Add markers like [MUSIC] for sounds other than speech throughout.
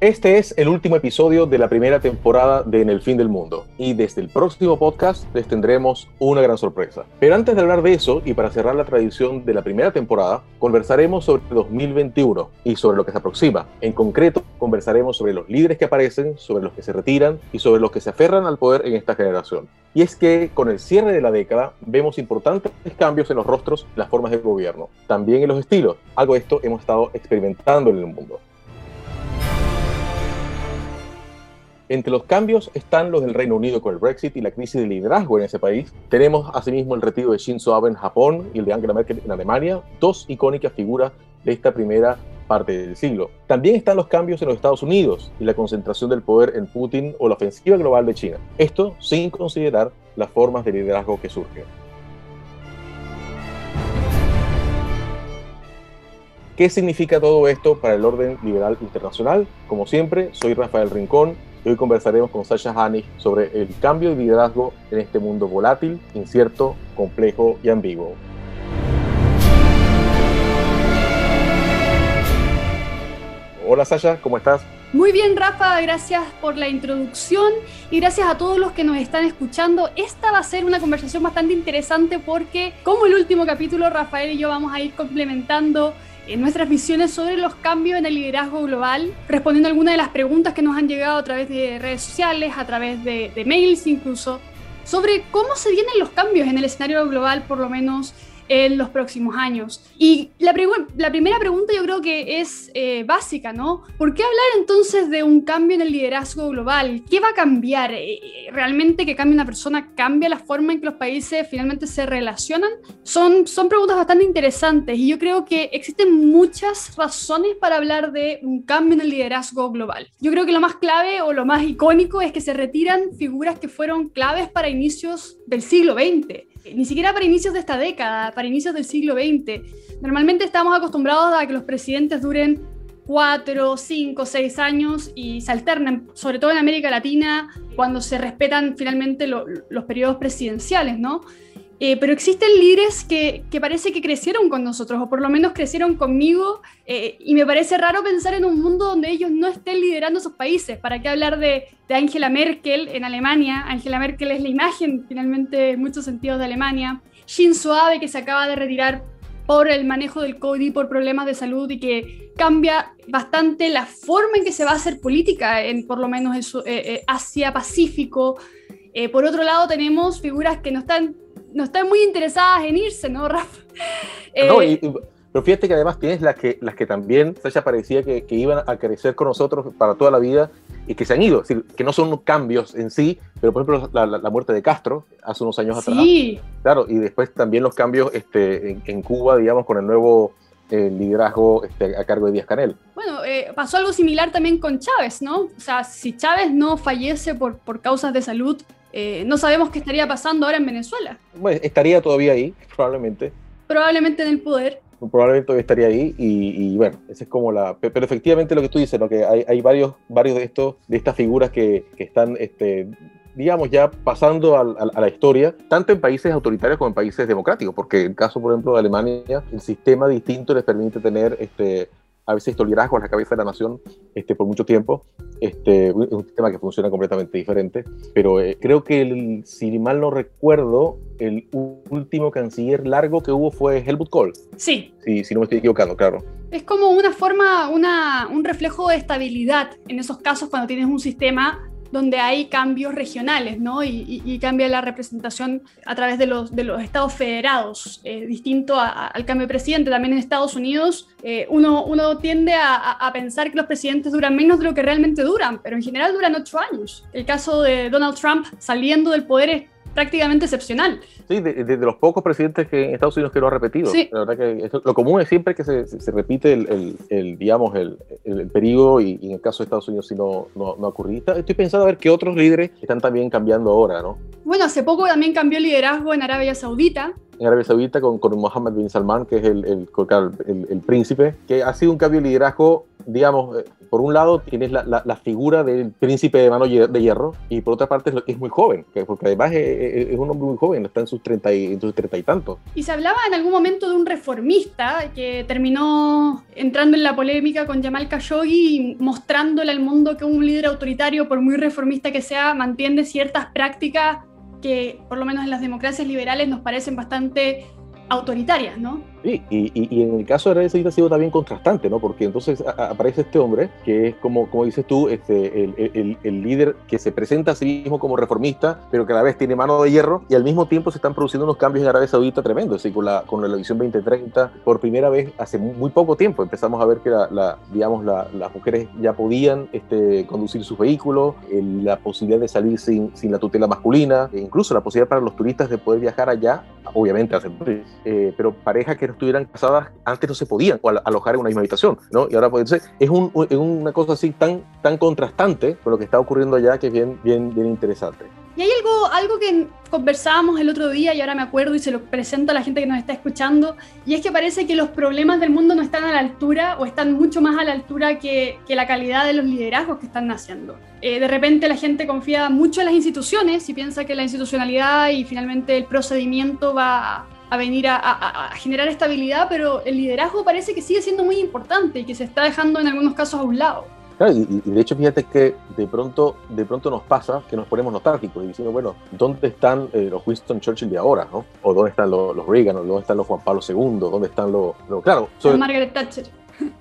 Este es el último episodio de la primera temporada de En el fin del mundo y desde el próximo podcast les tendremos una gran sorpresa. Pero antes de hablar de eso y para cerrar la tradición de la primera temporada, conversaremos sobre 2021 y sobre lo que se aproxima. En concreto, conversaremos sobre los líderes que aparecen, sobre los que se retiran y sobre los que se aferran al poder en esta generación. Y es que con el cierre de la década vemos importantes cambios en los rostros, las formas de gobierno, también en los estilos. Algo de esto hemos estado experimentando en el mundo. Entre los cambios están los del Reino Unido con el Brexit y la crisis de liderazgo en ese país. Tenemos asimismo el retiro de Shinzo Abe en Japón y el de Angela Merkel en Alemania, dos icónicas figuras de esta primera parte del siglo. También están los cambios en los Estados Unidos y la concentración del poder en Putin o la ofensiva global de China. Esto sin considerar las formas de liderazgo que surgen. ¿Qué significa todo esto para el orden liberal internacional? Como siempre, soy Rafael Rincón hoy conversaremos con Sasha Hanig sobre el cambio de liderazgo en este mundo volátil, incierto, complejo y ambiguo. Hola Sasha, ¿cómo estás? Muy bien, Rafa, gracias por la introducción y gracias a todos los que nos están escuchando. Esta va a ser una conversación bastante interesante porque, como el último capítulo, Rafael y yo vamos a ir complementando en nuestras visiones sobre los cambios en el liderazgo global, respondiendo a algunas de las preguntas que nos han llegado a través de redes sociales, a través de, de mails incluso, sobre cómo se vienen los cambios en el escenario global, por lo menos en los próximos años. Y la, la primera pregunta yo creo que es eh, básica, ¿no? ¿Por qué hablar entonces de un cambio en el liderazgo global? ¿Qué va a cambiar? Eh, eh, ¿Realmente que cambie una persona cambia la forma en que los países finalmente se relacionan? Son, son preguntas bastante interesantes y yo creo que existen muchas razones para hablar de un cambio en el liderazgo global. Yo creo que lo más clave o lo más icónico es que se retiran figuras que fueron claves para inicios del siglo XX ni siquiera para inicios de esta década, para inicios del siglo XX. Normalmente estamos acostumbrados a que los presidentes duren cuatro, cinco, seis años y se alternen, sobre todo en América Latina, cuando se respetan finalmente los periodos presidenciales, ¿no? Eh, pero existen líderes que, que, parece que crecieron con nosotros, o por lo menos crecieron conmigo, eh, y me parece raro pensar en un mundo donde ellos no estén liderando sus países. ¿Para qué hablar de, de Angela Merkel en Alemania? Angela Merkel es la imagen, finalmente, en muchos sentidos de Alemania. Shinzo Abe, que se acaba de retirar por el manejo del COVID, por problemas de salud y que cambia bastante la forma en que se va a hacer política, en por lo menos en eh, Asia-Pacífico. por otro lado, tenemos figuras que no están no están muy interesadas en irse, ¿no, Rafa? [LAUGHS] No, eh, pero fíjate que además tienes las que, las que también, Sasha, parecía que, que, iban a crecer con nosotros para toda la vida y que se han ido, es decir, que no son cambios en sí, pero por ejemplo la, la muerte de Castro hace unos años atrás. Sí. Claro, y después también los cambios este, en, Cuba, digamos, con el nuevo eh, liderazgo este, a cargo de Díaz Canel. Bueno, eh, pasó algo similar también con Chávez, ¿no? O sea, si Chávez no fallece por, por causas de salud, eh, no sabemos qué estaría pasando ahora en Venezuela. Bueno, estaría todavía ahí, probablemente. Probablemente en el poder. Probablemente todavía estaría ahí y, bueno, esa es como la... Pero efectivamente lo que tú dices, lo que hay, hay varios, varios de estos, de estas figuras que, que están, este, digamos, ya pasando a, a, la historia, tanto en países autoritarios como en países democráticos, porque en el caso, por ejemplo, de Alemania, el sistema distinto les permite tener este, a veces estos liderazgos a la cabeza de la nación este, por mucho tiempo. Este, es un sistema que funciona completamente diferente, pero eh, creo que, el, si mal no recuerdo, el último canciller largo que hubo fue Helmut Kohl. Sí. Sí, si no me estoy equivocando, claro. Es como una forma, una, un reflejo de estabilidad en esos casos cuando tienes un sistema donde hay cambios regionales, ¿no? Y, cambia la representación a través de los, estados federados, eh, distinto al cambio de presidente. También en Estados Unidos eh, uno, uno tiende a, pensar que los presidentes duran menos de lo que realmente duran, pero en general duran ocho años. El caso de Donald Trump saliendo del poder prácticamente excepcional. Sí, de, de, los pocos presidentes que en Estados Unidos que lo ha repetido. Sí. La verdad que lo común es siempre que se, se repite el, el, el, digamos, el, el, periodo y, y, en el caso de Estados Unidos sí no, no, no ocurrió. Estoy pensando a ver qué otros líderes están también cambiando ahora, ¿no? Bueno, hace poco también cambió el liderazgo en Arabia Saudita. En Arabia Saudita con, con Mohammed bin Salman, que es el, el, el, príncipe, que ha sido un cambio de liderazgo digamos, eh, por un lado tienes la, la, figura del príncipe de mano de hierro y por otra parte es, muy joven, porque además es, un hombre muy joven, está en sus treinta y, sus treinta y tantos. Y se hablaba en algún momento de un reformista que terminó entrando en la polémica con Jamal Khashoggi mostrándole al mundo que un líder autoritario, por muy reformista que sea, mantiene ciertas prácticas que por lo menos en las democracias liberales nos parecen bastante autoritarias, ¿no? Sí, y, y, en el caso de Arabia Saudita ha sido también contrastante, ¿no? Porque entonces aparece este hombre que es como, como dices tú, este, el, el, el, líder que se presenta a sí mismo como reformista, pero que a la vez tiene mano de hierro y al mismo tiempo se están produciendo unos cambios en Arabia Saudita tremendos. Decir, con la, con la visión 2030, por primera vez hace muy poco tiempo empezamos a ver que la, digamos, las mujeres ya podían este, conducir sus vehículos, la posibilidad de salir sin, sin la tutela masculina, e incluso la posibilidad para los turistas de poder viajar allá, obviamente hacer eh, pero parejas que estuvieran casadas antes no se podían alojar en una misma habitación, ¿no? Y ahora pues, es, un, es una cosa así tan, tan contrastante con lo que está ocurriendo allá que es bien, bien, bien interesante. Y hay algo, algo que conversábamos el otro día y ahora me acuerdo y se lo presento a la gente que nos está escuchando, y es que parece que los problemas del mundo no están a la altura o están mucho más a la altura que, que la calidad de los liderazgos que están naciendo. Eh, de repente la gente confía mucho en las instituciones y piensa que la institucionalidad y finalmente el procedimiento va a venir a, generar estabilidad, pero el liderazgo parece que sigue siendo muy importante y que se está dejando en algunos casos a un lado. Claro, y, de hecho fíjate que de pronto, de pronto nos pasa que nos ponemos nostálgicos y decimos, bueno, ¿dónde están eh, los Winston Churchill de ahora? ¿no? ¿O dónde están los, los Reagan? ¿O dónde están los Juan Pablo II? ¿Dónde están los...? claro, Margaret Thatcher.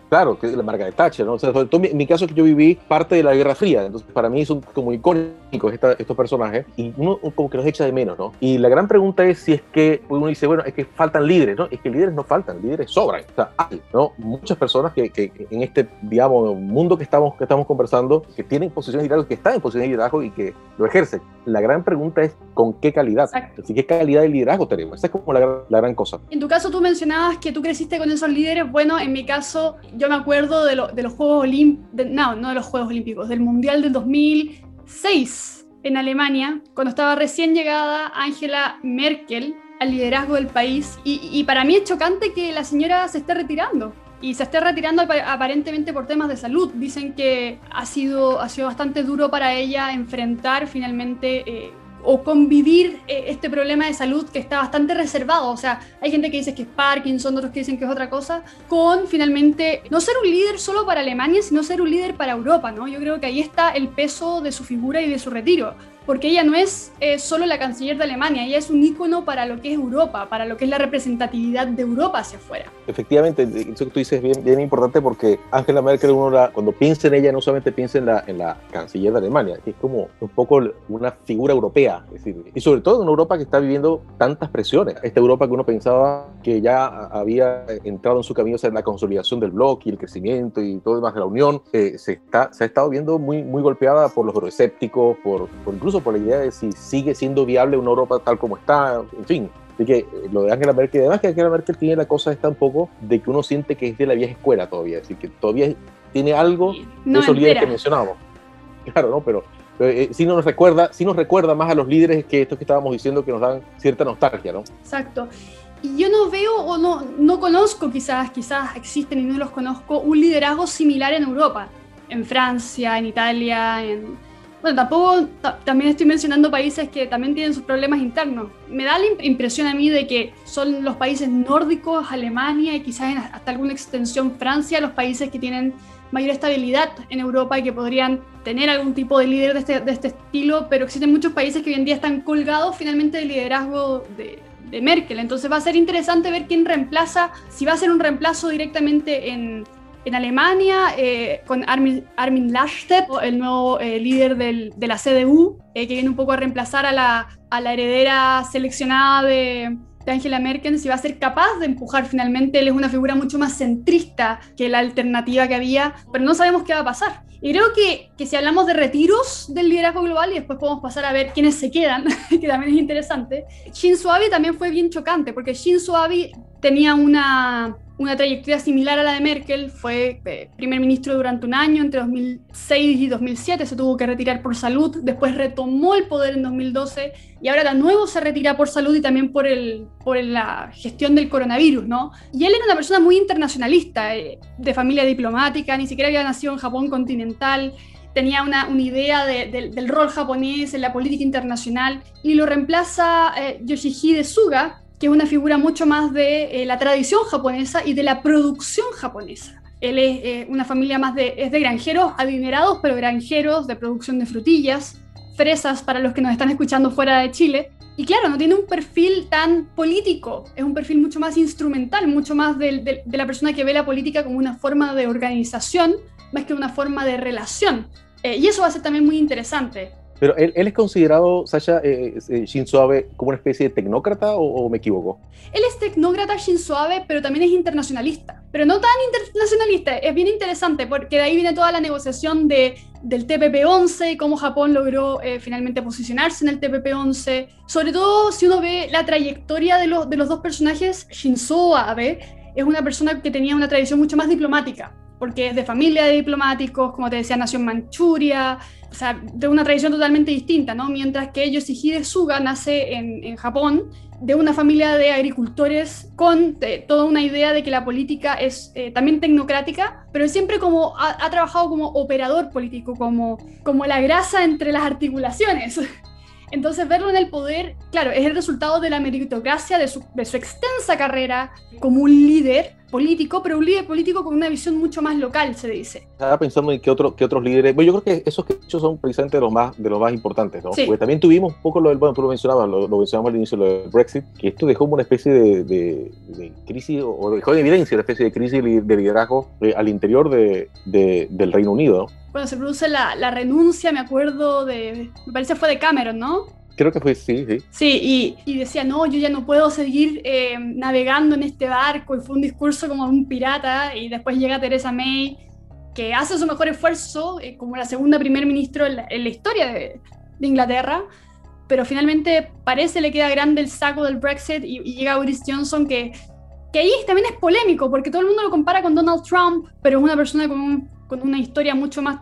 Claro, que es la marca de Thatcher, ¿no? O sea, en mi, caso es que yo viví parte de la Guerra Fría, entonces para mí son como icónicos estos personajes y uno como que los echa de menos, ¿no? Y la gran pregunta es si es que uno dice, bueno, es que faltan líderes, ¿no? Es que líderes no faltan, líderes sobran. O sea, hay, ¿no? Muchas personas que, que, en este, digamos, mundo que estamos, que estamos conversando, que tienen posiciones de liderazgo, que están en posiciones de liderazgo y que lo ejercen. La gran pregunta es con qué calidad, Exacto. ¿qué calidad de liderazgo tenemos? Esa es como la, la gran cosa. En tu caso tú mencionabas que tú creciste con esos líderes, bueno, en mi caso yo me acuerdo de, los Juegos Olímpicos, no, no de los Juegos Olímpicos, del Mundial del 2006 en Alemania, cuando estaba recién llegada Angela Merkel al liderazgo del país. Y, para mí es chocante que la señora se esté retirando. Y se esté retirando aparentemente por temas de salud. Dicen que ha sido, ha sido bastante duro para ella enfrentar finalmente eh, o convivir eh, este problema de salud que está bastante reservado. O sea, hay gente que dice que es Parkinson, otros que dicen que es otra cosa, con finalmente no ser un líder solo para Alemania, sino ser un líder para Europa, ¿no? Yo creo que ahí está el peso de su figura y de su retiro porque ella no es eh, solo la canciller de Alemania, ella es un ícono para lo que es Europa, para lo que es la representatividad de Europa hacia afuera. Efectivamente, eso que tú dices es bien, bien importante porque Angela Merkel, uno cuando piensa en ella, no solamente piensa en la, en la canciller de Alemania, que es como un poco una figura europea, es decir, y sobre todo en una Europa que está viviendo tantas presiones. Esta Europa que uno pensaba que ya había entrado en su camino hacia la consolidación del bloque y el crecimiento y todo demás de la Unión, eh, se, está, se ha estado viendo muy, muy golpeada por los euroescépticos, por, por incluso por la idea de si sigue siendo viable una Europa tal como está, en fin. Así que eh, lo de Angela Merkel, además que Angela Merkel tiene la cosa esta un poco de que uno siente que es de la vieja escuela todavía, es decir, que todavía tiene algo de esos líderes que mencionábamos. [LAUGHS] Claro, ¿no? Pero, eh, sí, nos recuerda, sí nos recuerda más a los líderes que estos que estábamos diciendo que nos dan cierta nostalgia, ¿no? Exacto. Y yo no veo o no, no conozco, quizás, quizás existen y no los conozco, un liderazgo similar en Europa, en Francia, en Italia, en, bueno, tampoco, también estoy mencionando países que también tienen sus problemas internos. Me da la impresión a mí de que son los países nórdicos, Alemania y quizás hasta alguna extensión Francia, los países que tienen mayor estabilidad en Europa y que podrían tener algún tipo de líder de este, este estilo, pero existen muchos países que hoy en día están colgados finalmente del liderazgo de, de Merkel. Entonces va a ser interesante ver quién reemplaza, si va a ser un reemplazo directamente en en Alemania eh, con Armin, Armin Laschet, el nuevo eh, líder del, de la CDU, eh, que viene un poco a reemplazar a la, a la heredera seleccionada de, de, Angela Merkel, si va a ser capaz de empujar finalmente. Él es una figura mucho más centrista que la alternativa que había, pero no sabemos qué va a pasar. Y creo que, que si hablamos de retiros del liderazgo global y después podemos pasar a ver quiénes se quedan, [LAUGHS] que también es interesante, Shinzo Abe también fue bien chocante, porque Shinzo Abe tenía una una trayectoria similar a la de Merkel, fue eh, primer ministro durante un año, entre 2006 y 2007, se tuvo que retirar por salud, después retomó el poder en 2012 y ahora de nuevo se retira por salud y también por, el, por la gestión del coronavirus, ¿no? Y él era una persona muy internacionalista, eh, de familia diplomática, ni siquiera había nacido en Japón continental, tenía una, una idea del rol japonés en la política internacional y lo reemplaza eh, Yoshihide Suga, que es una figura mucho más de eh, la tradición japonesa y de la producción japonesa. Él es eh, una familia más de, es de granjeros adinerados, pero granjeros de producción de frutillas, fresas para los que nos están escuchando fuera de Chile. Y claro, no tiene un perfil tan político, es un perfil mucho más instrumental, mucho más de, de la persona que ve la política como una forma de organización más que una forma de relación. Eh, y eso va a ser también muy interesante. Pero él, es considerado, Sasha, eh, eh, Abe, como una especie de tecnócrata o, me equivoco? Él es tecnócrata Shinzo pero también es internacionalista. Pero no tan internacionalista, es bien interesante porque de ahí viene toda la negociación de, del TPP-11, cómo Japón logró eh, finalmente posicionarse en el TPP-11. Sobre todo si uno ve la trayectoria de los, de los dos personajes, Shinzo es una persona que tenía una tradición mucho más diplomática porque es de familia de diplomáticos, como te decía, nació en Manchuria, de una tradición totalmente distinta, ¿no? Mientras que Yoshihide Suga nace en, en Japón, de una familia de agricultores con eh, toda una idea de que la política es eh, también tecnocrática, pero siempre como ha, trabajado como operador político, como, como la grasa entre las articulaciones. [LAUGHS] Entonces, verlo en el poder, claro, es el resultado de la meritocracia, de su, de su extensa carrera como un líder político, pero un líder político con una visión mucho más local, se dice. Estaba pensando en qué, otro, qué otros líderes. Bueno, yo creo que esos que hecho son precisamente de los más, de los más importantes, ¿no? Porque también tuvimos un poco lo del, bueno, tú lo mencionabas, lo, mencionamos al inicio, lo del Brexit, que esto dejó una especie de, de, crisis, o dejó en evidencia una especie de crisis de liderazgo eh, al interior de, del Reino Unido, ¿no? cuando se produce la, la, renuncia, me acuerdo de, me parece fue de Cameron, ¿no? Creo que fue, sí, sí. Sí, y, y decía, no, yo ya no puedo seguir eh, navegando en este barco, y fue un discurso como de un pirata, y después llega Teresa May, que hace su mejor esfuerzo eh, como la segunda primer ministro en la, historia de, de, Inglaterra, pero finalmente parece le queda grande el saco del Brexit y, y llega Boris Johnson que, que ahí también es polémico, porque todo el mundo lo compara con Donald Trump, pero es una persona con un con una historia mucho más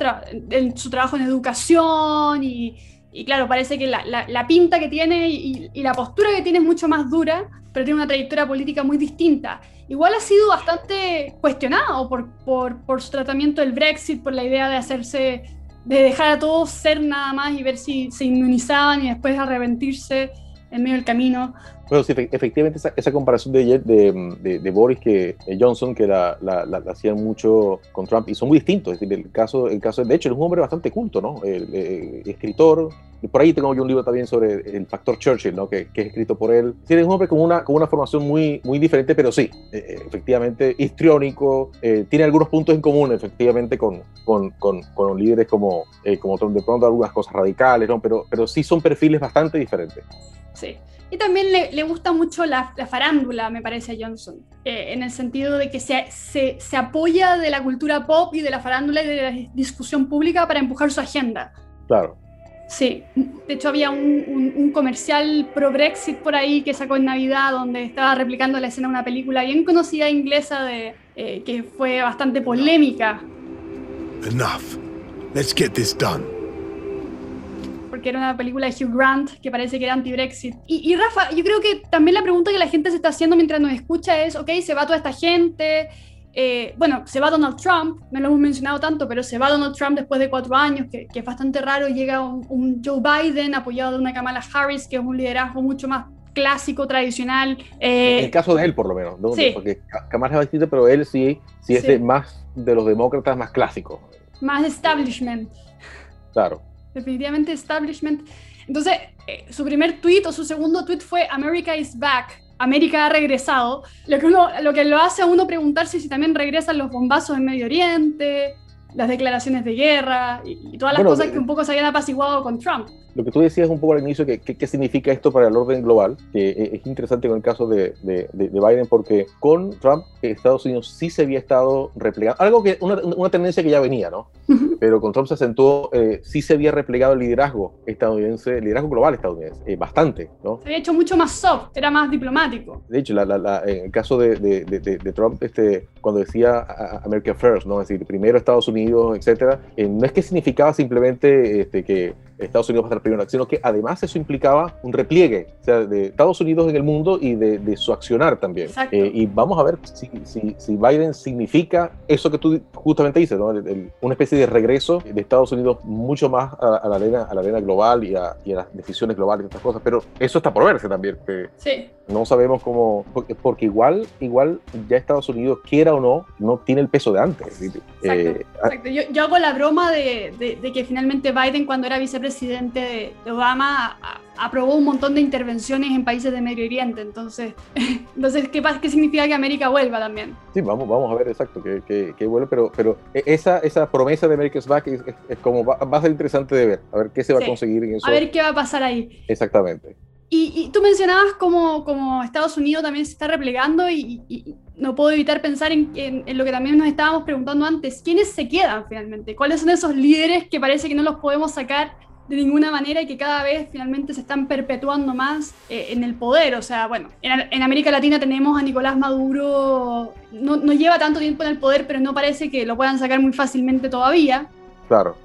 en su trabajo en educación y, claro, parece que la, la, pinta que tiene y, la postura que tiene es mucho más dura, pero tiene una trayectoria política muy distinta. Igual ha sido bastante cuestionado por, por, por su tratamiento del Brexit, por la idea de hacerse, de dejar a todos ser nada más y ver si se inmunizaban y después arrepentirse en medio del camino. Bueno, sí, efectivamente esa, comparación de ayer de, de, Boris que Johnson, que la, la, la, hacían mucho con Trump, y son muy distintos. Es decir, el caso, el caso de hecho, es un hombre bastante culto, ¿no? El, eh, escritor, y por ahí tengo yo un libro también sobre el factor Churchill, ¿no? Que, que es escrito por él. Sí, es un hombre con una, con una formación muy, muy diferente, pero sí, eh, eh, efectivamente, histriónico, tiene algunos puntos en común, efectivamente, con, con, con, con líderes como, como Trump, de pronto algunas cosas radicales, ¿no? Pero, pero sí son perfiles bastante diferentes. Sí. Y también le, le gusta mucho la, la, farándula, me parece a Johnson, eh, en el sentido de que se, se, se, apoya de la cultura pop y de la farándula y de la discusión pública para empujar su agenda. Claro. Sí, de hecho había un, un, comercial pro Brexit por ahí que sacó en Navidad donde estaba replicando la escena de una película bien conocida inglesa de, eh, que fue bastante polémica. Enough. Let's get this done porque era una película de Hugh Grant que parece que era anti-Brexit. Y, Rafa, yo creo que también la pregunta que la gente se está haciendo mientras nos escucha es, ok, se va toda esta gente, eh, bueno, se va Donald Trump, no lo hemos mencionado tanto, pero se va Donald Trump después de cuatro años, que, es bastante raro, llega un, Joe Biden apoyado de una Kamala Harris, que es un liderazgo mucho más clásico, tradicional. Eh, el caso de él, por lo menos, ¿no? Sí. Porque Kamala es distinta, pero él sí, sí es De más de los demócratas más clásicos. Más establishment. Claro definitivamente establishment. Entonces, eh, su primer tweet o su segundo tweet fue America is back. América ha regresado, lo que, uno, lo que lo hace a uno preguntarse si también regresan los bombazos en Medio Oriente, las declaraciones de guerra y, todas las cosas que eh, un poco se habían apaciguado con Trump. Lo que tú decías un poco al inicio, que, qué significa esto para el orden global, que e, es interesante con el caso de, de, de, Biden, porque con Trump Estados Unidos sí se había estado replegando, algo que una, una tendencia que ya venía, ¿no? pero con Trump se acentuó, eh, sí se había replegado el liderazgo estadounidense, el liderazgo global estadounidense, eh, bastante, ¿no? Se había hecho mucho más soft, era más diplomático. De hecho, la, la, la, en el caso de, de, de, Trump, este, cuando decía America First, ¿no? Es decir, primero Estados Unidos, etcétera, eh, no es que significaba simplemente este, que Estados Unidos va a estar primero, sino que además eso implicaba un repliegue, o sea, de Estados Unidos en el mundo y de, de su accionar también. Eh, y vamos a ver si, si, si, Biden significa eso que tú justamente dices, ¿no? una especie de regreso de Estados Unidos mucho más a, la, arena, a la arena global y a, y a, las decisiones globales y estas cosas, pero eso está por verse también. Que sí. No sabemos cómo, porque, porque, igual, igual ya Estados Unidos, quiera o no, no tiene el peso de antes. Exacto, eh, exacto. Yo, yo, hago la broma de, de, de que finalmente Biden cuando era vicepresidente presidente de Obama aprobó un montón de intervenciones en países de Medio Oriente. Entonces, [LAUGHS] entonces ¿qué, ¿qué significa que América vuelva también? Sí, vamos, vamos a ver exacto que, que, que vuelve, pero, pero esa, esa promesa de America's Back es, es, como va, va, a ser interesante de ver, a ver qué se va a conseguir en eso. A ver qué va a pasar ahí. Exactamente. Y, y tú mencionabas como, como Estados Unidos también se está replegando y, y no puedo evitar pensar en, en, en, lo que también nos estábamos preguntando antes, ¿quiénes se quedan finalmente? ¿Cuáles son esos líderes que parece que no los podemos sacar de ninguna manera y que cada vez finalmente se están perpetuando más eh, en el poder. O sea, bueno, en, en, América Latina tenemos a Nicolás Maduro, no, no, lleva tanto tiempo en el poder, pero no parece que lo puedan sacar muy fácilmente todavía. Claro.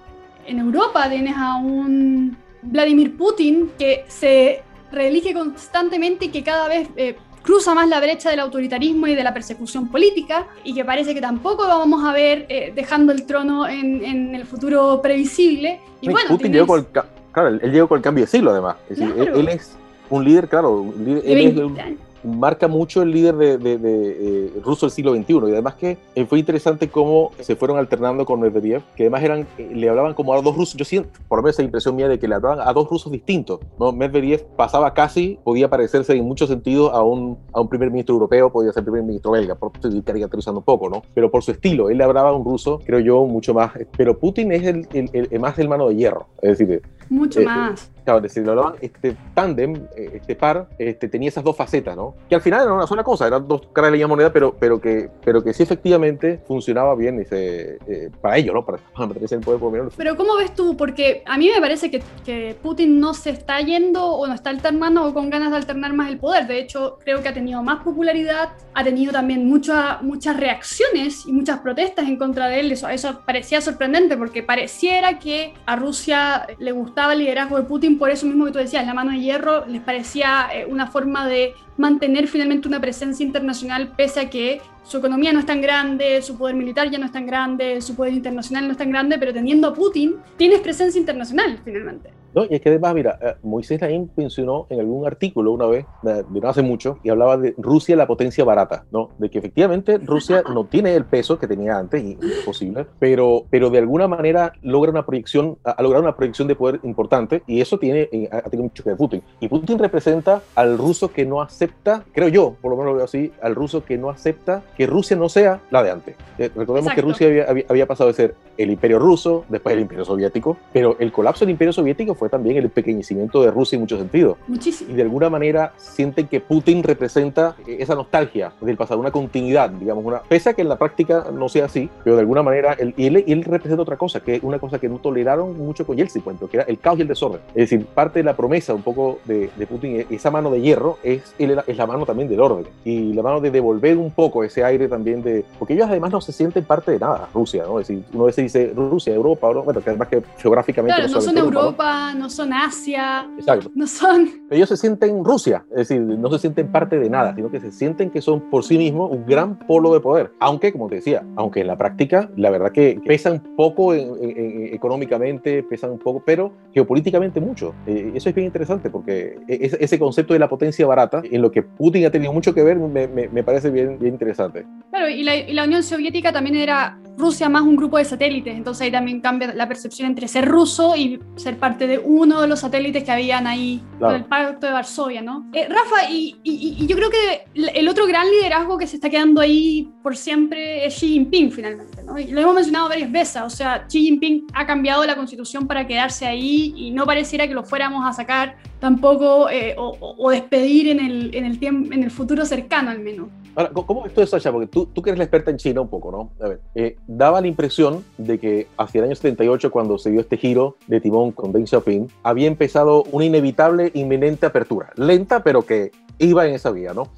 En Europa tienes a un Vladimir Putin que se reelige constantemente y que cada vez eh, cruza más la brecha del autoritarismo y de la persecución política y que parece que tampoco lo vamos a ver eh, dejando el trono en, en, el futuro previsible. Y bueno, Putin llegó con el, claro, él llegó con el cambio de siglo además. Es decir, claro. él, él, es un líder, claro, un líder, él es un, marca mucho el líder de, de, de eh, ruso del siglo XXI. Y además que eh, fue interesante cómo se fueron alternando con Medvedev, que además eran, eh, le hablaban como a dos rusos. Yo siento, por lo menos esa impresión mía de que le hablaban a dos rusos distintos. ¿no? Medvedev pasaba casi, podía parecerse en muchos sentidos a un, a un primer ministro europeo, podía ser primer ministro belga, por estoy caricaturizando un poco, ¿no? Pero por su estilo, él le hablaba a un ruso, creo yo, mucho más. Pero Putin es el, el, el, el más de hierro. Es decir, mucho eh, más. Claro, hablaban, este tándem, este par, este, tenía esas dos facetas, ¿no? Que al final era una sola cosa, eran dos caras de la misma moneda, pero, pero, que, pero que sí efectivamente funcionaba bien y se, eh, para ellos, ¿no? Para, para [LAUGHS] mantenerse en el poder por menos. Pero ¿cómo ves tú? Porque a mí me parece que, que, Putin no se está yendo o no está alternando o con ganas de alternar más el poder. De hecho, creo que ha tenido más popularidad, ha tenido también mucha, muchas reacciones y muchas protestas en contra de él. Eso, eso parecía sorprendente porque pareciera que a Rusia le el liderazgo de Putin por eso mismo que tú decías, la mano de hierro les parecía eh, una forma de mantener finalmente una presencia internacional pese a que su economía no es tan grande, su poder militar ya no es tan grande, su poder internacional no es tan grande, pero teniendo a Putin tienes presencia internacional finalmente. No, y es que además, mira, eh, Moisés Naim mencionó en algún artículo una vez, de no hace mucho, y hablaba de Rusia la potencia barata, ¿no? De que efectivamente Rusia no tiene el peso que tenía antes, imposible, pero, pero de alguna manera logra una proyección, ha logrado una proyección de poder importante, y eso tiene, eh, ha tenido mucho que ver Putin. Y Putin representa al ruso que no acepta, creo yo, por lo menos lo veo así, al ruso que no acepta que Rusia no sea la de antes. Eh, recordemos Exacto. que Rusia había, había, había pasado de ser el imperio ruso, después el imperio soviético, pero el colapso del imperio soviético fue también el pequeñecimiento de Rusia en muchos sentidos. Muchísimo. Y de alguna manera sienten que Putin representa esa nostalgia del pasado, una continuidad, digamos, una, pese a que en la práctica no sea así, pero de alguna manera él, y él, él representa otra cosa, que es una cosa que no toleraron mucho con Yeltsin, cuento, que era el caos y el desorden. Es decir, parte de la promesa un poco de, de Putin, esa mano de hierro, es, es la mano también del orden y la mano de devolver un poco ese aire también de, porque ellos además no se sienten parte de nada, Rusia, ¿no? Es decir, uno a veces dice Rusia, Europa, bueno, que además que geográficamente claro, no, son Europa, Europa ¿no? no son Asia, Exacto. no son... Ellos se sienten Rusia, es decir, no se sienten parte de nada, sino que se sienten que son por sí mismos un gran polo de poder. Aunque, como te decía, aunque en la práctica, la verdad que pesan poco en, en, en, económicamente, pesan un poco, pero geopolíticamente mucho. Eh, eso es bien interesante porque es, ese concepto de la potencia barata, en lo que Putin ha tenido mucho que ver, me, me, me parece bien, bien interesante. Claro, y la, y la Unión Soviética también era Rusia más un grupo de satélites, entonces ahí también cambia la percepción entre ser ruso y ser parte de uno de los satélites que habían ahí claro. con el pacto de Varsovia, ¿no? Eh, Rafa, y, y, y, yo creo que el otro gran liderazgo que se está quedando ahí por siempre es Xi Jinping finalmente. ¿no? Y lo hemos mencionado varias veces, o sea, Xi Jinping ha cambiado la constitución para quedarse ahí y no pareciera que lo fuéramos a sacar tampoco eh, o, despedir en el, en, el tiempo, en el futuro cercano al menos. Ahora, ¿cómo es todo eso? Porque tú, tú que eres la experta en China un poco, ¿no? A ver, eh, daba la impresión de que hacia el año 78, cuando se dio este giro de timón con Deng Xiaoping, había empezado una inevitable, inminente apertura. Lenta, pero que iba en esa vía, ¿no?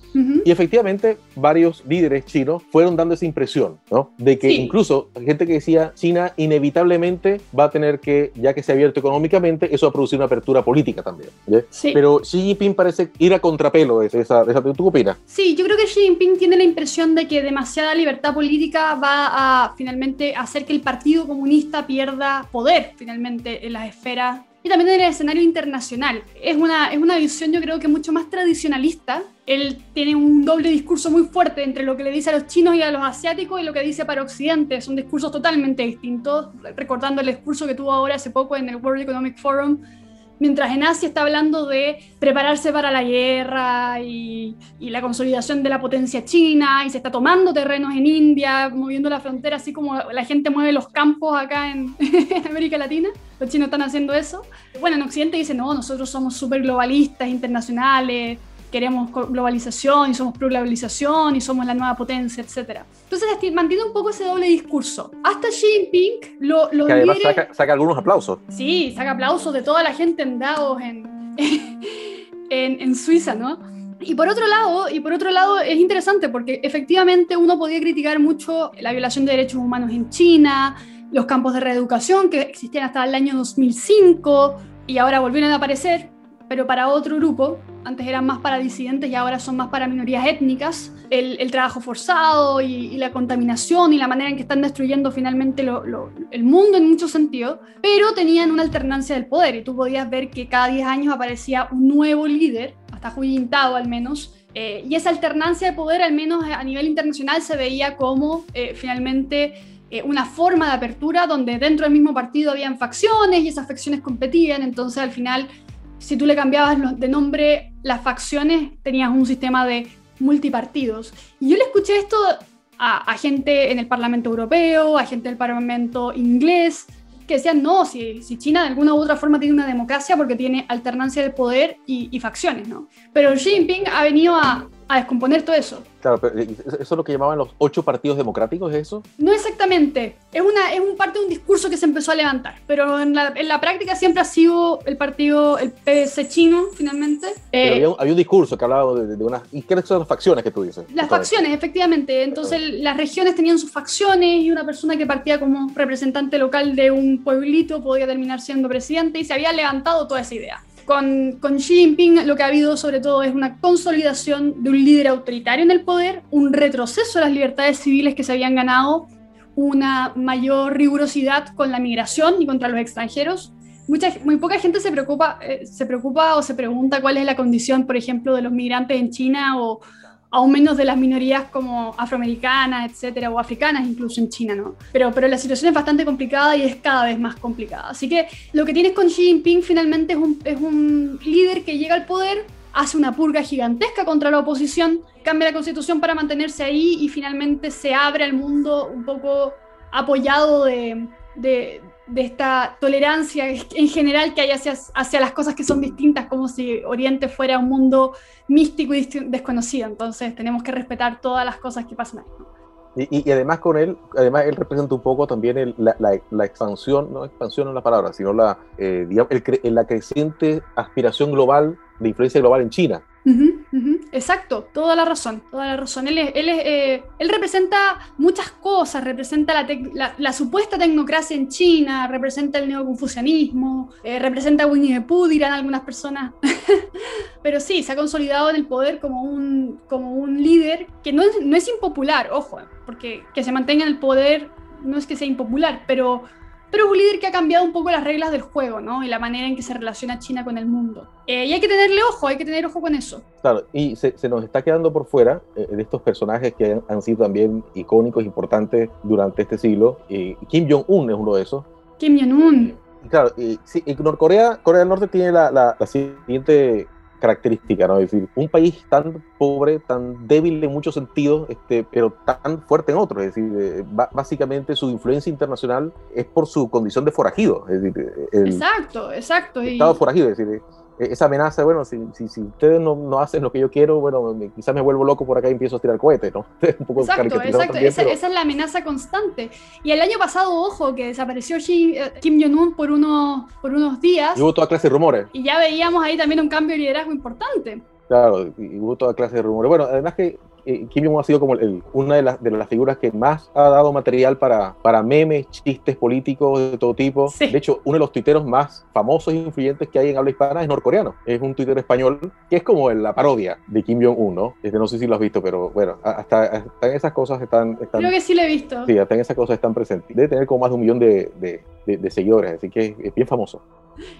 Y efectivamente, varios líderes chinos fueron dando esa impresión, ¿no? De que incluso gente que decía, China inevitablemente va a tener que, ya que se ha abierto económicamente, eso va a producir una apertura política también. Sí. Pero Xi Jinping parece ir a contrapelo de esa, de esa, ¿Tú qué opinas? Sí, yo creo que Xi Jinping tiene la impresión de que demasiada libertad política va a finalmente hacer que el Partido Comunista pierda poder finalmente en las esferas y también en el escenario internacional. Es una, es una visión yo creo que mucho más tradicionalista. Él tiene un doble discurso muy fuerte entre lo que le dice a los chinos y a los asiáticos y lo que dice para Occidente. Son discursos totalmente distintos, recordando el discurso que tuvo ahora hace poco en el World Economic Forum mientras en Asia está hablando de prepararse para la guerra y, la consolidación de la potencia china, y se está tomando terrenos en India, moviendo la frontera, así como la gente mueve los campos acá en, [LAUGHS] América Latina. Los chinos están haciendo eso. Bueno, en Occidente dicen, no, nosotros somos súper globalistas, internacionales, queremos globalización y somos pro globalización y somos la nueva potencia, etc. Entonces mantiene un poco ese doble discurso. Hasta Xi Jinping lo, lo que además saca, algunos aplausos. Sí, saca aplausos de toda la gente en Davos, en, [LAUGHS] en, en Suiza, ¿no? Y por otro lado, y por otro lado es interesante porque efectivamente uno podía criticar mucho la violación de derechos humanos en China, los campos de reeducación que existían hasta el año 2005 y ahora volvieron a aparecer, pero para otro grupo, antes eran más para disidentes y ahora son más para minorías étnicas, el, trabajo forzado y, la contaminación y la manera en que están destruyendo finalmente el mundo en muchos sentidos, pero tenían una alternancia del poder. Y tú podías ver que cada 10 años aparecía un nuevo líder, hasta Hu al menos, eh, y esa alternancia de poder al menos a nivel internacional se veía como eh, finalmente eh, una forma de apertura donde dentro del mismo partido habían facciones y esas facciones competían, entonces al final si tú le cambiabas de nombre las facciones, tenías un sistema de multipartidos. Y yo le escuché esto a, gente en el Parlamento Europeo, a gente del Parlamento inglés, que decían, no, si, si, China de alguna u otra forma tiene una democracia porque tiene alternancia de poder y, y facciones, ¿no? Pero Xi Jinping ha venido a, a descomponer todo eso. Claro, pero ¿eso es lo que llamaban los ocho partidos democráticos, ¿es eso? No exactamente. Es, una, es un parte de un discurso que se empezó a levantar, pero en la, en la práctica siempre ha sido el partido, el PS chino, finalmente. Eh, había, un, discurso que hablaba de, de, unas... ¿Y qué son las facciones que tú dices? Las facciones, efectivamente. Entonces las regiones tenían sus facciones y una persona que partía como representante local de un pueblito podía terminar siendo presidente y se había levantado toda esa idea. Con, Xi Jinping lo que ha habido sobre todo es una consolidación de un líder autoritario en el poder, un retroceso de las libertades civiles que se habían ganado, una mayor rigurosidad con la migración y contra los extranjeros. Mucha, muy poca gente se preocupa, eh, se preocupa o se pregunta cuál es la condición, por ejemplo, de los migrantes en China o, aún menos de las minorías como afroamericanas, etcétera, o africanas incluso en China, ¿no? Pero, pero la situación es bastante complicada y es cada vez más complicada. Así que lo que tienes con Xi Jinping finalmente es un, es un líder que llega al poder, hace una purga gigantesca contra la oposición, cambia la constitución para mantenerse ahí y finalmente se abre al mundo un poco apoyado de, de de esta tolerancia en general que hay hacia, hacia las cosas que son distintas, como si Oriente fuera un mundo místico y desconocido. Entonces tenemos que respetar todas las cosas que pasan ahí. Y, además con él, además él representa un poco también la, la, expansión, no expansión en la palabra, sino la, eh, digamos, el, la creciente aspiración global de influencia global en China. Exacto, toda la razón, toda la razón. Él, eh, representa muchas cosas, representa la, la, supuesta tecnocracia en China, representa el neoconfucianismo, eh, representa a Winnie the Pooh, dirán algunas personas. [LAUGHS] Pero sí, se ha consolidado en el poder como un, como un líder que no no es impopular, ojo, porque que se mantenga en el poder no es que sea impopular, pero pero es un líder que ha cambiado un poco las reglas del juego, ¿no? Y la manera en que se relaciona China con el mundo. Eh, y hay que tenerle ojo, hay que tener ojo con eso. Claro, y se, nos está quedando por fuera eh, de estos personajes que han, sido también icónicos, importantes durante este siglo. Eh, Kim Jong-un es uno de esos. Kim Jong-un. Claro, y, sí, Norcorea, Corea del Norte tiene la, la, la siguiente característica, ¿no? Es decir, un país tan pobre, tan débil en muchos sentidos, este, pero tan fuerte en otros. Es decir, eh, básicamente su influencia internacional es por su condición de forajido. Es decir, el exacto, exacto. Estado forajido, es decir, esa amenaza, bueno, si, si, si ustedes no, no, hacen lo que yo quiero, bueno, quizás me vuelvo loco por acá y empiezo a tirar cohetes, ¿no? [LAUGHS] Un poco exacto, exacto, esa, esa, es la amenaza constante. Y el año pasado, ojo, que desapareció eh, Kim Jong-un por unos, por unos días. Y hubo toda clase de rumores. Y ya veíamos ahí también un cambio de liderazgo importante. Claro, y hubo toda clase de rumores. Bueno, además que eh, Kim Jong ha sido como el, una de las, de las figuras que más ha dado material para, para memes, chistes políticos de todo tipo. De hecho, uno de los tuiteros más famosos e influyentes que hay en habla hispana es norcoreano. Es un tuitero español que es como la parodia de Kim Jong-un, ¿no? Este, no sé si lo has visto, pero bueno, hasta, en esas cosas están, están, Creo que sí lo he visto. Sí, hasta en esas cosas están presentes. Debe tener como más de un millón de, de, de seguidores, así que es bien famoso.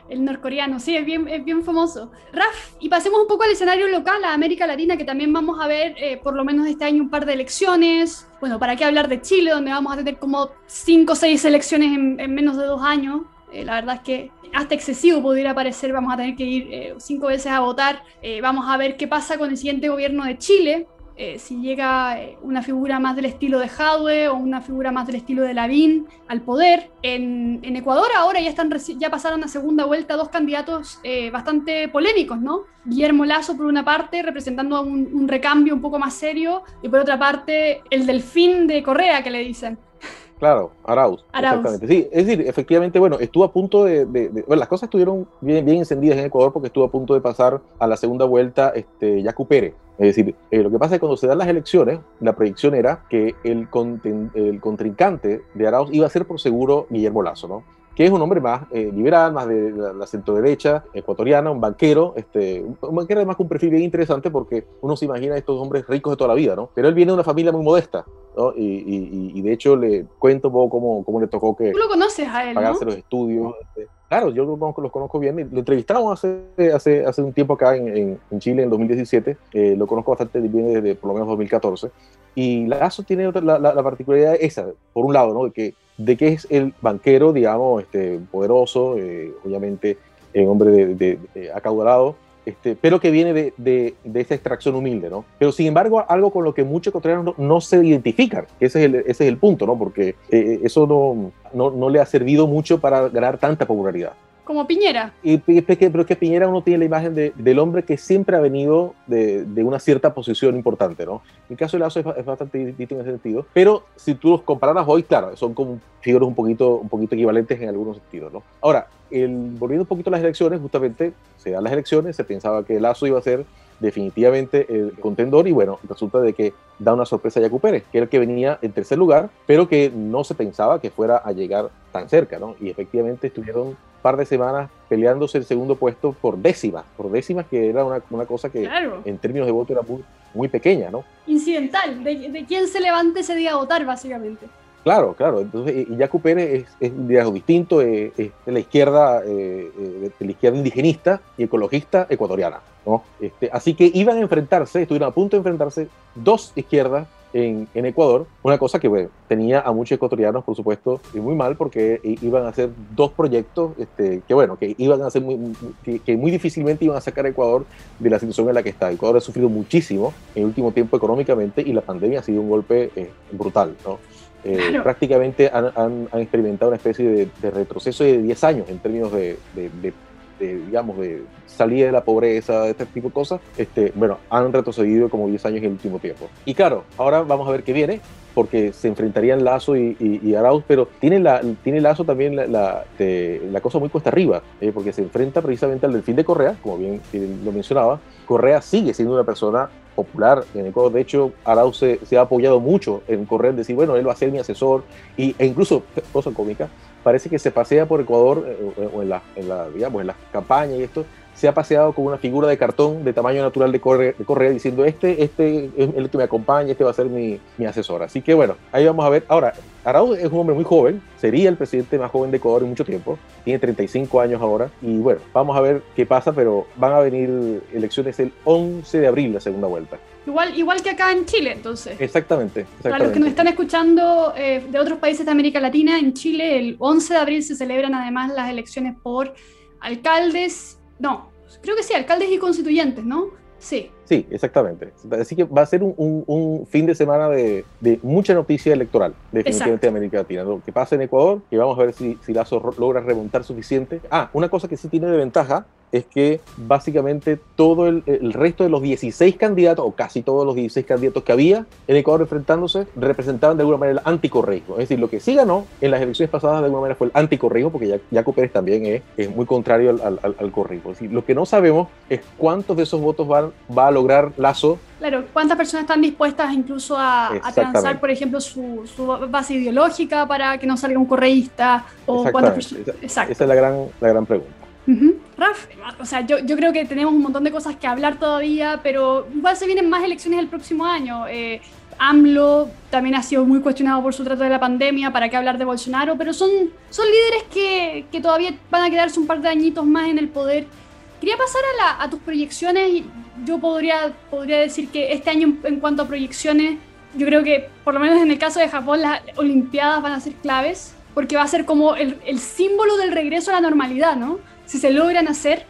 El norcoreano, sí, es bien, es bien famoso. Raf, y pasemos un poco al escenario local, a América Latina, que también vamos a ver eh, por lo menos este año un par de elecciones. Bueno, ¿para qué hablar de Chile, donde vamos a tener como 5 o 6 elecciones en, menos de dos años? Eh, la verdad es que hasta excesivo pudiera parecer, vamos a tener que ir eh, cinco veces a votar. vamos a ver qué pasa con el siguiente gobierno de Chile, eh, si llega eh, una figura más del estilo de Jadwe o una figura más del estilo de Lavín al poder. En, Ecuador ahora ya, están, ya pasaron a segunda vuelta dos candidatos eh, bastante polémicos, ¿no? Guillermo Lazo por una parte, representando un, recambio un poco más serio, y por otra parte el delfín de Correa que le dicen. [LAUGHS] Claro, Arauz. Exactamente. Sí, es decir, efectivamente, bueno, estuvo a punto de, bueno, las cosas estuvieron bien, bien encendidas en Ecuador porque estuvo a punto de pasar a la segunda vuelta este, Yacu Pérez. Es decir, eh, lo que pasa es que cuando se dan las elecciones, la predicción era que el, el contrincante de Arauz iba a ser por seguro Guillermo Lazo, ¿no? Que es un hombre más eh, liberal, más de la, centro derecha, ecuatoriana, un banquero, este, un banquero además con un perfil bien interesante porque uno se imagina a estos hombres ricos de toda la vida, ¿no? Pero él viene de una familia muy modesta, ¿no? Y, y, de hecho le cuento un poco cómo, cómo le tocó que... Tú lo conoces a él, Pagarse los estudios. Este, claro, yo los conozco, los conozco bien. Lo entrevistamos hace, hace, hace un tiempo acá en, en, Chile, en 2017. Eh, lo conozco bastante bien desde por lo menos 2014. Y Lazo tiene la, la, la, particularidad esa, por un lado, ¿no? De que de que es el banquero, digamos, este, poderoso, eh, obviamente un hombre de, de, acaudalado, este, pero que viene de, de, esa extracción humilde, ¿no? Pero sin embargo, algo con lo que muchos ecuatorianos no, se identifican, ese es el, ese es el punto, ¿no? Porque eh, eso no, no, no, le ha servido mucho para ganar tanta popularidad. Como Piñera. Y, pero es que Piñera uno tiene la imagen de, del hombre que siempre ha venido de, de, una cierta posición importante, ¿no? El caso de Lazo es, bastante distinto en ese sentido, pero si tú los compararas hoy, claro, son como figuras un poquito, un poquito equivalentes en algunos sentidos, ¿no? Ahora, el, volviendo un poquito a las elecciones, justamente se dan las elecciones, se pensaba que Lazo iba a ser definitivamente el contendor y bueno, resulta de que da una sorpresa a Yacu Pérez, que era el que venía en tercer lugar, pero que no se pensaba que fuera a llegar tan cerca, ¿no? Y efectivamente estuvieron par de semanas peleándose el segundo puesto por décimas, por décimas que era una, una cosa que en términos de voto era muy, muy pequeña, ¿no? Incidental, de, de quién se levante ese día a votar, básicamente. Claro, claro. Entonces, Yacu Pérez es, es un liderazgo distinto, es, de la izquierda, eh, eh, la izquierda indigenista y ecologista ecuatoriana. ¿no? Este, así que iban a enfrentarse, estuvieron a punto de enfrentarse dos izquierdas en, Ecuador, una cosa que bueno, tenía a muchos ecuatorianos, por supuesto, y muy mal porque iban a hacer dos proyectos este, que, bueno, que iban a hacer muy, que, muy difícilmente iban a sacar a Ecuador de la situación en la que está. Ecuador ha sufrido muchísimo en el último tiempo económicamente y la pandemia ha sido un golpe eh, brutal, ¿no? Eh, prácticamente han, han, experimentado una especie de, de, retroceso de 10 años en términos de, de, digamos, de salida de la pobreza, de este tipo de cosas, este, bueno, han retrocedido como 10 años en el último tiempo. Y claro, ahora vamos a ver qué viene, porque se enfrentarían Lazo y, y, Arauz, pero tiene, la, tiene Lazo también la, la, la cosa muy cuesta arriba, eh, porque se enfrenta precisamente al delfín de Correa, como bien lo mencionaba. Correa sigue siendo una persona popular en Ecuador. De hecho, Arauz se, ha apoyado mucho en Correa, en decir, bueno, él va a ser mi asesor, y, e incluso, cosa cómica, parece que se pasea por Ecuador eh, o en la, en la, digamos, en las campañas y esto, se ha paseado con una figura de cartón de tamaño natural de Correa, diciendo, este, este es el que me acompaña, este va a ser mi, mi, asesor. Así que bueno, ahí vamos a ver. Ahora, Arauz es un hombre muy joven, sería el presidente más joven de Ecuador en mucho tiempo, tiene 35 años ahora, y bueno, vamos a ver qué pasa, pero van a venir elecciones el 11 de abril, la segunda vuelta. Igual, igual que acá en Chile, entonces. Exactamente. exactamente. Para los que nos están escuchando eh, de otros países de América Latina, en Chile el 11 de abril se celebran además las elecciones por alcaldes, no, creo que sí, alcaldes y constituyentes, ¿no? Sí. Sí, exactamente. Así que va a ser un, fin de semana de, mucha noticia electoral, definitivamente de América Latina. Lo que pasa en Ecuador, que vamos a ver si, si Lazo logra remontar suficiente. Ah, una cosa que sí tiene de ventaja es que básicamente todo el, resto de los 16 candidatos, o casi todos los 16 candidatos que había en Ecuador enfrentándose, representaban de alguna manera el anticorreísmo. Es decir, lo que sí ganó en las elecciones pasadas de alguna manera fue el anticorreísmo, porque ya, Jaco Pérez también es, es muy contrario al, al, al correísmo. Es decir, lo que no sabemos es cuántos de esos votos van, va a lograr Lazo. Claro, ¿cuántas personas están dispuestas incluso a, a transar, por ejemplo, su, su, base ideológica para que no salga un correísta? O cuántas Esa, esa, es la gran, la gran pregunta. Raf, o sea, yo, yo, creo que tenemos un montón de cosas que hablar todavía, pero igual se vienen más elecciones el próximo año. Eh, AMLO también ha sido muy cuestionado por su trato de la pandemia, ¿para qué hablar de Bolsonaro? Pero son, son líderes que, que todavía van a quedarse un par de añitos más en el poder. Quería pasar a, la, a tus proyecciones. Yo podría, podría decir que este año en cuanto a proyecciones, yo creo que por lo menos en el caso de Japón las Olimpiadas van a ser claves, porque va a ser como el, el símbolo del regreso a la normalidad, ¿no? si se logran hacer,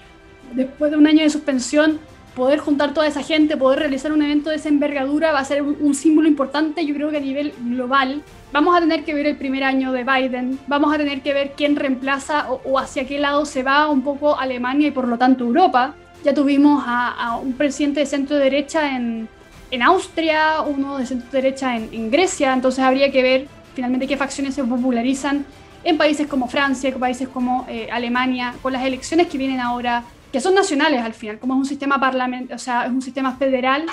después de un año de suspensión, poder juntar toda esa gente, poder realizar un evento de esa envergadura va a ser un, símbolo importante, yo creo que a nivel global. Vamos a tener que ver el primer año de Biden, vamos a tener que ver quién reemplaza o, hacia qué lado se va un poco Alemania y por lo tanto Europa. Ya tuvimos a, un presidente de centro derecha en, en Austria, uno de centro derecha en, en Grecia, entonces habría que ver finalmente qué facciones se popularizan en países como Francia, en países como eh, Alemania, con las elecciones que vienen ahora, que son nacionales al final, como es un sistema parlamentario, o sea, es un sistema federal,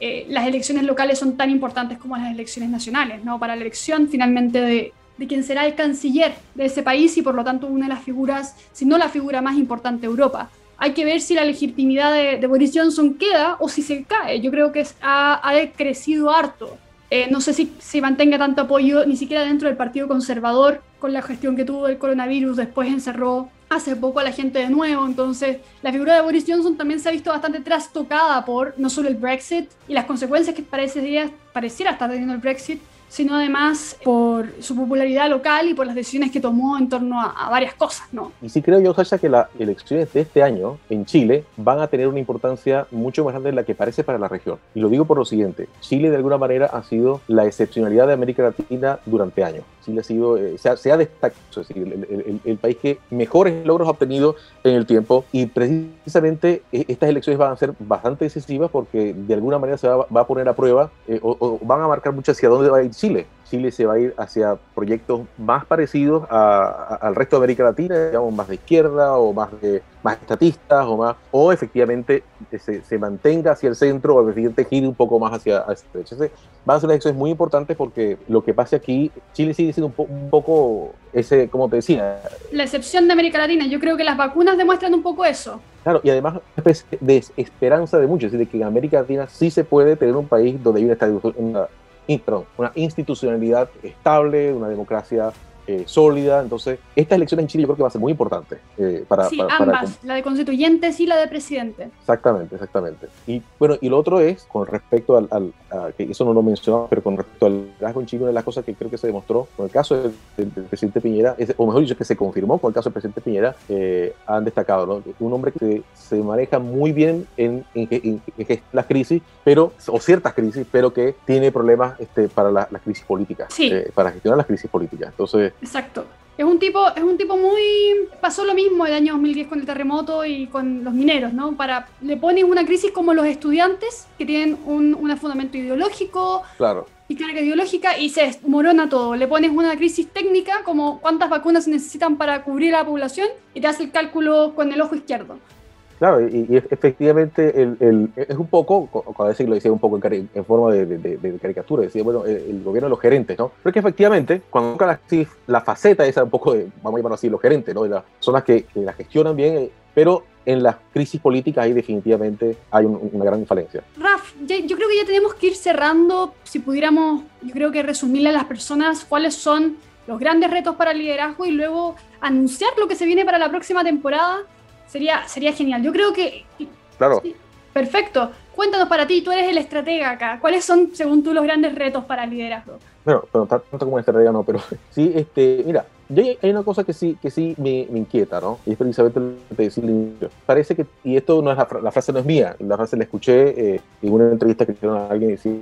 eh, las elecciones locales son tan importantes como las elecciones nacionales, ¿no? Para la elección finalmente de, de quien será el canciller de ese país y por lo tanto una de las figuras, si no la figura más importante de Europa. Hay que ver si la legitimidad de, Boris Johnson queda o si se cae. Yo creo que ha, ha crecido harto eh, no sé si, si mantenga tanto apoyo ni siquiera dentro del Partido Conservador con la gestión que tuvo del coronavirus. Después encerró hace poco a la gente de nuevo. Entonces, la figura de Boris Johnson también se ha visto bastante trastocada por no solo el Brexit y las consecuencias que parece, pareciera estar teniendo el Brexit, sino además por su popularidad local y por las decisiones que tomó en torno a, varias cosas, ¿no? Y sí creo yo, Sasha, que las elecciones de este año en Chile van a tener una importancia mucho más grande de la que parece para la región. Y lo digo por lo siguiente, Chile de alguna manera ha sido la excepcionalidad de América Latina durante años. Chile ha sido, eh, se, ha, destacado, es decir, el, el, país que mejores logros ha obtenido en el tiempo y precisamente e, estas elecciones van a ser bastante decisivas porque de alguna manera se va, va a poner a prueba eh, o, o, van a marcar mucho hacia dónde va a ir Chile. Chile se va a ir hacia proyectos más parecidos al resto de América Latina, digamos, más de izquierda o más de más estatistas o más, o efectivamente se, se mantenga hacia el centro o efectivamente gire un poco más hacia, hacia el derecho. Van a ser elecciones muy importantes porque lo que pase aquí, Chile sigue siendo un, un poco ese, como te decía. La excepción de América Latina, yo creo que las vacunas demuestran un poco eso. Claro, y además de esperanza de muchos, es decir, que en América Latina sí se puede tener un país donde hay una, una perdón, una institucionalidad estable, una democracia eh, sólida. Entonces, esta elección en Chile yo creo que va a ser muy importante. Eh, para, sí, ambas, la de constituyentes y la de presidente. Exactamente, exactamente. Y bueno, y lo otro es, con respecto al, que eso no lo mencionaba, pero con respecto al liderazgo en Chile, una de las cosas que creo que se demostró con el caso del, presidente Piñera, o mejor dicho, que se confirmó con el caso del presidente Piñera, eh, han destacado, ¿no? Un hombre que se maneja muy bien en, en, las crisis, pero, o ciertas crisis, pero que tiene problemas este, para las crisis políticas, para gestionar las crisis políticas. Entonces, Exacto. Es un tipo, es un tipo muy. Pasó lo mismo el año 2010 con el terremoto y con los mineros, ¿no? Para, le ponen una crisis como los estudiantes, que tienen un, un fundamento ideológico. Claro. Y carga ideológica y se morona todo. Le pones una crisis técnica, como cuántas vacunas se necesitan para cubrir a la población, y te hace el cálculo con el ojo izquierdo. Claro, y, efectivamente el, es un poco, cuando decir lo decía un poco en, forma de, caricatura, decía, bueno, el, gobierno de los gerentes, ¿no? Pero que efectivamente, cuando toca la, la faceta esa un poco de, vamos a llamarlo así, los gerentes, ¿no? De las personas que, la gestionan bien, eh, pero en las crisis políticas ahí definitivamente hay una gran falencia. Raf, yo creo que ya tenemos que ir cerrando, si pudiéramos, yo creo que resumirle a las personas cuáles son los grandes retos para el liderazgo y luego anunciar lo que se viene para la próxima temporada Sería, sería genial. Yo creo que... Claro. perfecto. Cuéntanos para ti, tú eres el estratega acá. ¿Cuáles son, según tú, los grandes retos para el liderazgo? Bueno, pero tanto como estratega no, pero [LAUGHS] sí, este, mira, Y hay, una cosa que sí, que sí me, me inquieta, ¿no? Y es precisamente lo que te decía. Parece que, y esto no es la, la frase no es mía, la frase la escuché eh, en una entrevista que hicieron a alguien y decía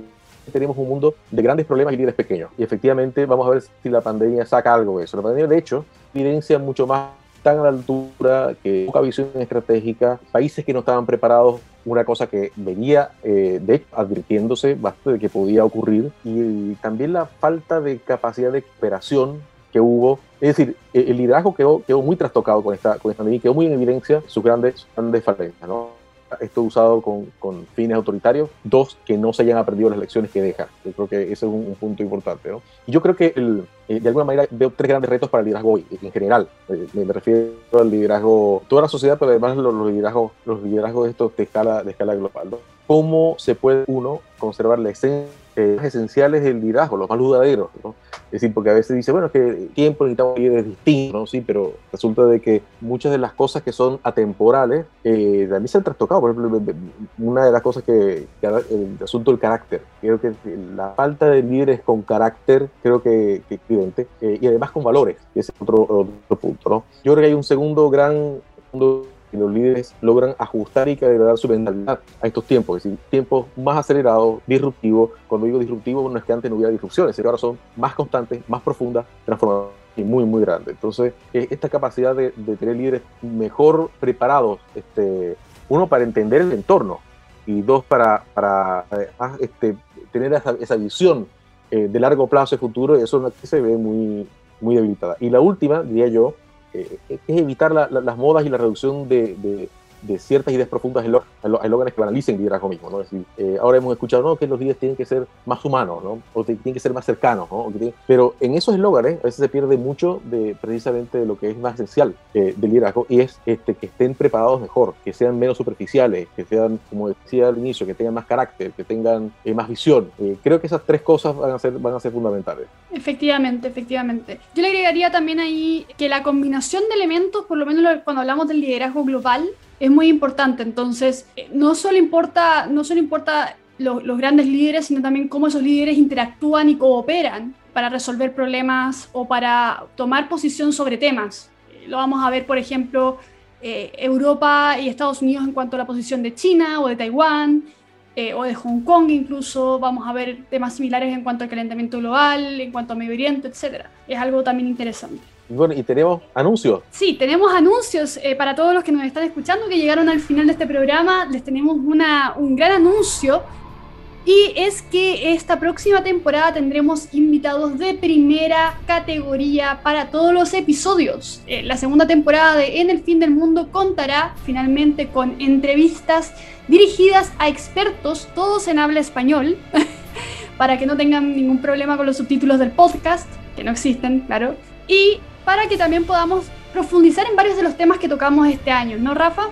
tenemos un mundo de grandes problemas y líderes pequeños. Y efectivamente vamos a ver si la pandemia saca algo de eso. La pandemia, de hecho, evidencia mucho más tan a la altura que poca visión estratégica, países que no estaban preparados, una cosa que venía eh, de hecho, advirtiéndose bastante de que podía ocurrir, y, también la falta de capacidad de cooperación que hubo. Es decir, eh, el liderazgo quedó, quedó muy trastocado con esta, con esta pandemia y quedó muy en evidencia sus grandes, grandes falencias. ¿no? Esto usado con, con, fines autoritarios. Dos, que no se hayan aprendido las lecciones que deja. Yo creo que ese es un, un punto importante. ¿no? Y yo creo que el, eh, de alguna manera veo tres grandes retos para el liderazgo hoy, en general. Eh, me, refiero al liderazgo, toda la sociedad, pero además los, los liderazgos, los liderazgos de estos de escala, de escala global. ¿no? ¿Cómo se puede uno conservar la esencia eh, esenciales del liderazgo, los más duraderos? ¿no? Es decir, porque a veces dice, bueno, es que el tiempo necesitamos líderes distintos, ¿no? Sí, pero resulta de que muchas de las cosas que son atemporales eh, también se han trastocado. Por ejemplo, una de las cosas que, que el asunto del carácter. Creo que la falta de líderes con carácter, creo que, que es evidente, eh, y además con valores, que es otro, otro punto, ¿no? Yo creo que hay un segundo gran segundo que los líderes logran ajustar y calibrar su mentalidad a estos tiempos, es decir, tiempos más acelerados, disruptivos. Cuando digo disruptivo, no es que antes no hubiera disrupciones, sino que ahora son más constantes, más profundas, transformadoras y muy, muy grandes. Entonces, esta capacidad de, tener líderes mejor preparados, este, uno para entender el entorno y dos para, este, tener esa, visión eh, de largo plazo de futuro, eso se ve muy, muy debilitada. Y la última, diría yo, eh, es evitar la, las modas y la reducción de, de, de ciertas ideas profundas en los eslóganes que banalicen liderazgo mismo. ¿no? Es decir, eh, ahora hemos escuchado ¿no? que los líderes tienen que ser más humanos, ¿no? o tienen que ser más cercanos, ¿no? tienen... pero en esos eslóganes a veces se pierde mucho de precisamente de lo que es más esencial eh, del liderazgo y es este, que estén preparados mejor, que sean menos superficiales, que sean, como decía al inicio, que tengan más carácter, que tengan eh, más visión. creo que esas tres cosas van a, ser, van a ser fundamentales. Efectivamente, efectivamente. Yo le agregaría también ahí que la combinación de elementos, por lo menos cuando hablamos del liderazgo global, es muy importante. Entonces, no solo importa, no solo importa los, los, grandes líderes, sino también cómo esos líderes interactúan y cooperan para resolver problemas o para tomar posición sobre temas. Lo vamos a ver, por ejemplo, eh, Europa y Estados Unidos en cuanto a la posición de China o de Taiwán. Eh, o de Hong Kong incluso, vamos a ver temas similares en cuanto al calentamiento global, en cuanto a Medio Oriente, etc. Es algo también interesante. Bueno, y tenemos anuncios. Sí, tenemos anuncios eh, para todos los que nos están escuchando, que llegaron al final de este programa. Les tenemos una, un gran anuncio. Y es que esta próxima temporada tendremos invitados de primera categoría para todos los episodios. Eh, la segunda temporada de En el Fin del Mundo contará finalmente con entrevistas dirigidas a expertos, todos en habla español, [LAUGHS] para que no tengan ningún problema con los subtítulos del podcast, que no existen, claro. Y para que también podamos profundizar en varios de los temas que tocamos este año, ¿no, Rafa?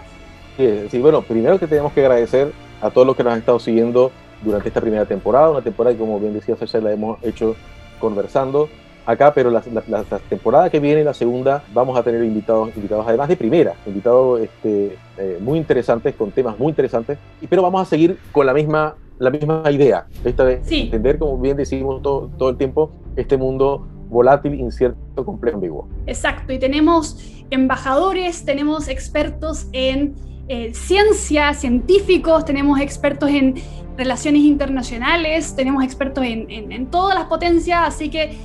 Sí, sí, bueno, primero que tenemos que agradecer a todos los que nos han estado siguiendo durante esta primera temporada, una temporada que como bien decía César la hemos hecho conversando acá, pero la, la, la, temporada que viene, la segunda, vamos a tener invitados, invitados además de primera, invitados este, eh, muy interesantes, con temas muy interesantes, pero vamos a seguir con la misma, la misma idea, esta de sí. entender, como bien decimos todo, todo el tiempo, este mundo volátil, incierto, complejo, ambiguo. Exacto, y tenemos embajadores, tenemos expertos en eh, ciencia, científicos, tenemos expertos en relaciones internacionales, tenemos expertos en, en, en todas las potencias, así que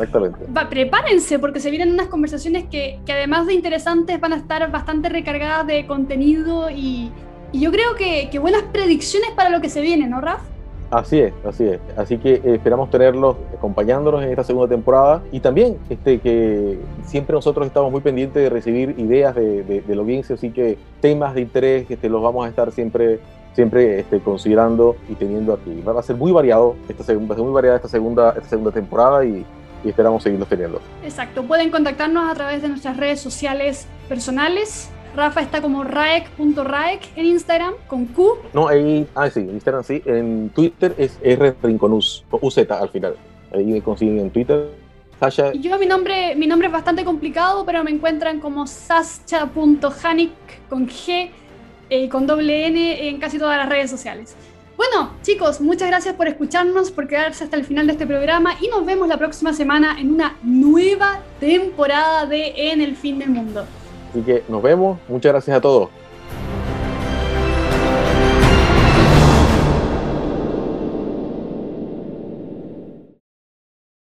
va, prepárense porque se vienen unas conversaciones que, que, además de interesantes van a estar bastante recargadas de contenido y, y yo creo que, que, buenas predicciones para lo que se viene, ¿no, Raf? Así es, así es. Así que eh, esperamos tenerlos acompañándonos en esta segunda temporada y también este, que siempre nosotros estamos muy pendientes de recibir ideas de, de, de la audiencia, así que temas de interés este, los vamos a estar siempre siempre este, considerando y teniendo aquí. Va a ser muy variado, esta, va a ser muy variada esta segunda, esta segunda temporada y, y esperamos seguirlos teniendo. Exacto, pueden contactarnos a través de nuestras redes sociales personales. Rafa está como raek.raek en Instagram con Q. No, ahí, ah, sí, en Instagram sí. En Twitter es R Rinconus, con UZ al final. Ahí me consiguen en Twitter. Sasha. Yo, mi nombre, mi nombre es bastante complicado, pero me encuentran como sascha.hanik con G y eh, con doble N en casi todas las redes sociales. Bueno, chicos, muchas gracias por escucharnos, por quedarse hasta el final de este programa y nos vemos la próxima semana en una nueva temporada de En el fin del mundo. Así que nos vemos. Muchas gracias a todos.